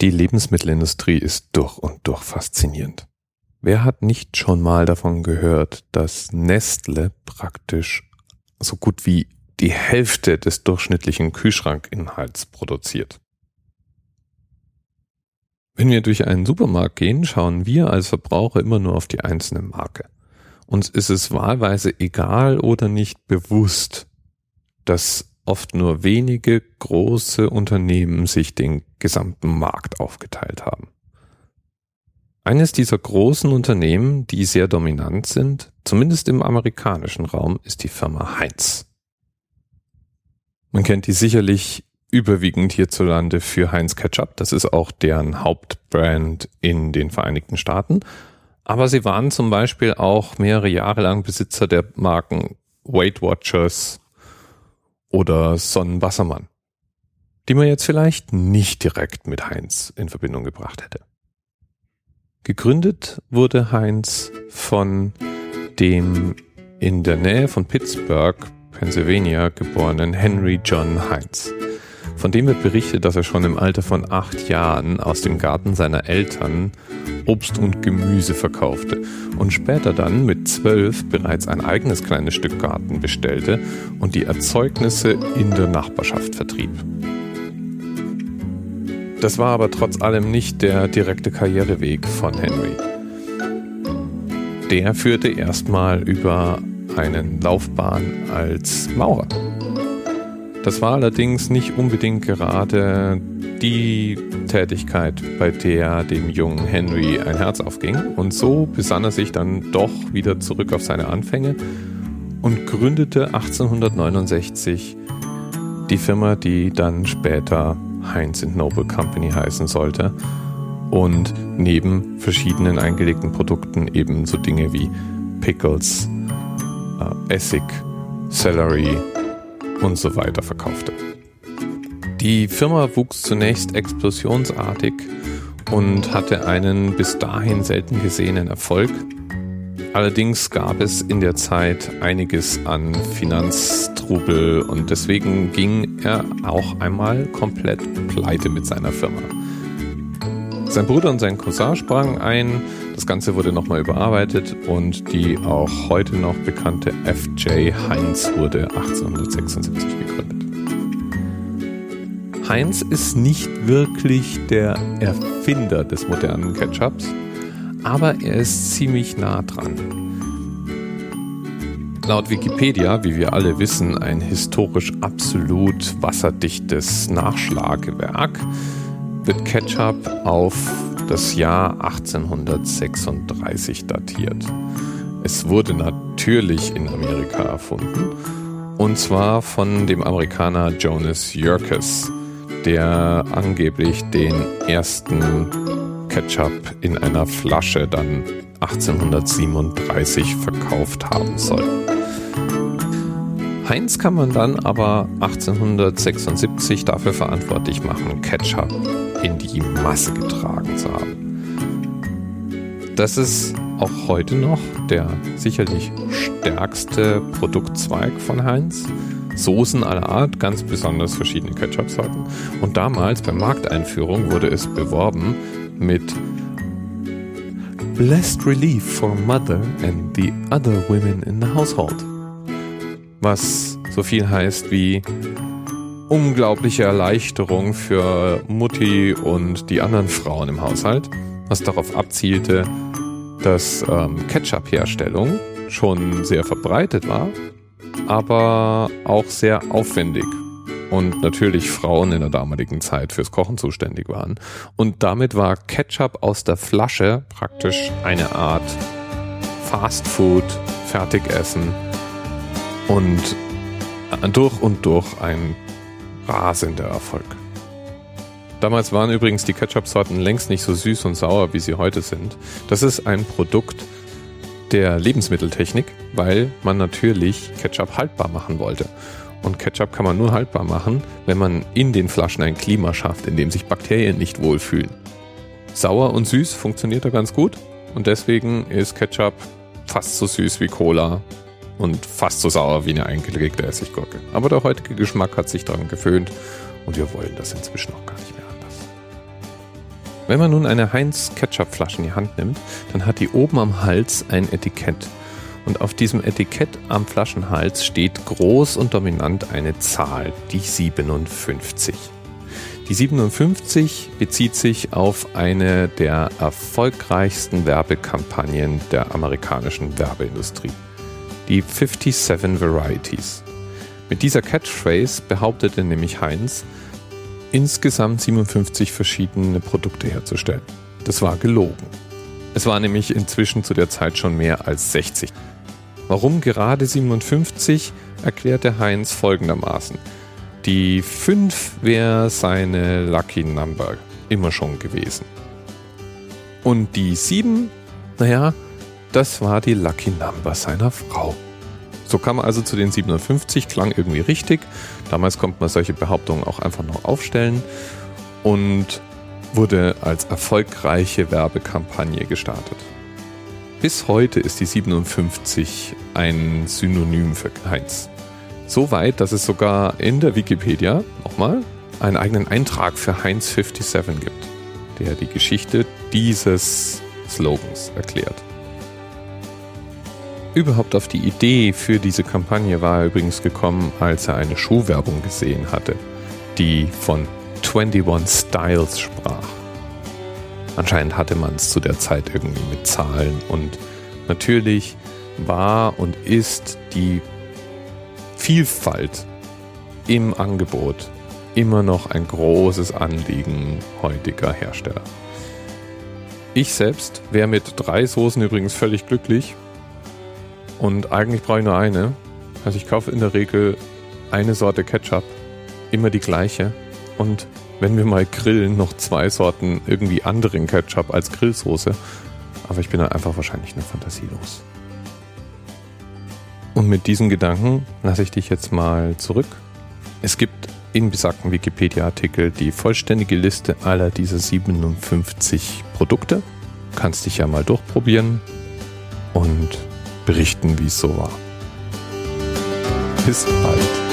Die Lebensmittelindustrie ist durch und durch faszinierend. Wer hat nicht schon mal davon gehört, dass Nestle praktisch so gut wie die Hälfte des durchschnittlichen Kühlschrankinhalts produziert? Wenn wir durch einen Supermarkt gehen, schauen wir als Verbraucher immer nur auf die einzelne Marke. Uns ist es wahlweise egal oder nicht bewusst, dass oft nur wenige große Unternehmen sich den gesamten Markt aufgeteilt haben. Eines dieser großen Unternehmen, die sehr dominant sind, zumindest im amerikanischen Raum, ist die Firma Heinz. Man kennt die sicherlich überwiegend hierzulande für Heinz Ketchup. Das ist auch deren Hauptbrand in den Vereinigten Staaten. Aber sie waren zum Beispiel auch mehrere Jahre lang Besitzer der Marken Weight Watchers, oder Sonnenwassermann, die man jetzt vielleicht nicht direkt mit Heinz in Verbindung gebracht hätte. Gegründet wurde Heinz von dem in der Nähe von Pittsburgh, Pennsylvania geborenen Henry John Heinz von dem wird berichtet, dass er schon im Alter von acht Jahren aus dem Garten seiner Eltern Obst und Gemüse verkaufte und später dann mit zwölf bereits ein eigenes kleines Stück Garten bestellte und die Erzeugnisse in der Nachbarschaft vertrieb. Das war aber trotz allem nicht der direkte Karriereweg von Henry. Der führte erstmal über einen Laufbahn als Maurer. Das war allerdings nicht unbedingt gerade die Tätigkeit, bei der dem jungen Henry ein Herz aufging. Und so besann er sich dann doch wieder zurück auf seine Anfänge und gründete 1869 die Firma, die dann später Heinz Noble Company heißen sollte und neben verschiedenen eingelegten Produkten eben so Dinge wie Pickles, äh, Essig, Celery, und so weiter verkaufte. Die Firma wuchs zunächst explosionsartig und hatte einen bis dahin selten gesehenen Erfolg. Allerdings gab es in der Zeit einiges an Finanztrubel und deswegen ging er auch einmal komplett pleite mit seiner Firma. Sein Bruder und sein Cousin sprangen ein, das Ganze wurde nochmal überarbeitet und die auch heute noch bekannte FJ Heinz wurde 1876 gegründet. Heinz ist nicht wirklich der Erfinder des modernen Ketchups, aber er ist ziemlich nah dran. Laut Wikipedia, wie wir alle wissen, ein historisch absolut wasserdichtes Nachschlagewerk, wird Ketchup auf das Jahr 1836 datiert. Es wurde natürlich in Amerika erfunden und zwar von dem Amerikaner Jonas Yerkes, der angeblich den ersten Ketchup in einer Flasche dann 1837 verkauft haben soll. Heinz kann man dann aber 1876 dafür verantwortlich machen, Ketchup in die Masse getragen zu haben. Das ist auch heute noch der sicherlich stärkste Produktzweig von Heinz. Soßen aller Art, ganz besonders verschiedene Ketchup-Sorten. Und damals bei Markteinführung wurde es beworben mit Blessed Relief for Mother and the other women in the household. Was so viel heißt wie unglaubliche Erleichterung für Mutti und die anderen Frauen im Haushalt, was darauf abzielte, dass ähm, Ketchup-Herstellung schon sehr verbreitet war, aber auch sehr aufwendig und natürlich Frauen in der damaligen Zeit fürs Kochen zuständig waren. Und damit war Ketchup aus der Flasche praktisch eine Art Fast Food, Fertigessen und durch und durch ein rasender Erfolg. Damals waren übrigens die Ketchup-Sorten längst nicht so süß und sauer, wie sie heute sind. Das ist ein Produkt der Lebensmitteltechnik, weil man natürlich Ketchup haltbar machen wollte. Und Ketchup kann man nur haltbar machen, wenn man in den Flaschen ein Klima schafft, in dem sich Bakterien nicht wohlfühlen. Sauer und süß funktioniert da ganz gut und deswegen ist Ketchup fast so süß wie Cola und fast so sauer wie eine eingelegte Essiggurke. Aber der heutige Geschmack hat sich daran gewöhnt und wir wollen das inzwischen auch gar nicht mehr anders. Wenn man nun eine Heinz Ketchup-Flasche in die Hand nimmt, dann hat die oben am Hals ein Etikett. Und auf diesem Etikett am Flaschenhals steht groß und dominant eine Zahl, die 57. Die 57 bezieht sich auf eine der erfolgreichsten Werbekampagnen der amerikanischen Werbeindustrie. Die 57 Varieties. Mit dieser Catchphrase behauptete nämlich Heinz, insgesamt 57 verschiedene Produkte herzustellen. Das war gelogen. Es war nämlich inzwischen zu der Zeit schon mehr als 60. Warum gerade 57, erklärte Heinz folgendermaßen. Die 5 wäre seine Lucky Number immer schon gewesen. Und die 7, naja, das war die Lucky Number seiner Frau. So kam er also zu den 57, klang irgendwie richtig. Damals konnte man solche Behauptungen auch einfach noch aufstellen und wurde als erfolgreiche Werbekampagne gestartet. Bis heute ist die 57 ein Synonym für Heinz. So weit, dass es sogar in der Wikipedia, nochmal, einen eigenen Eintrag für Heinz 57 gibt, der die Geschichte dieses Slogans erklärt. Überhaupt auf die Idee für diese Kampagne war er übrigens gekommen, als er eine Schuhwerbung gesehen hatte, die von 21 Styles sprach. Anscheinend hatte man es zu der Zeit irgendwie mit Zahlen und natürlich war und ist die Vielfalt im Angebot immer noch ein großes Anliegen heutiger Hersteller. Ich selbst wäre mit drei Soßen übrigens völlig glücklich und eigentlich brauche ich nur eine. Also ich kaufe in der Regel eine Sorte Ketchup, immer die gleiche und wenn wir mal grillen, noch zwei Sorten irgendwie anderen Ketchup als Grillsoße. Aber ich bin dann einfach wahrscheinlich nur fantasielos. Und mit diesen Gedanken lasse ich dich jetzt mal zurück. Es gibt im besagten Wikipedia-Artikel die vollständige Liste aller dieser 57 Produkte. Du kannst dich ja mal durchprobieren und berichten, wie es so war. Bis bald.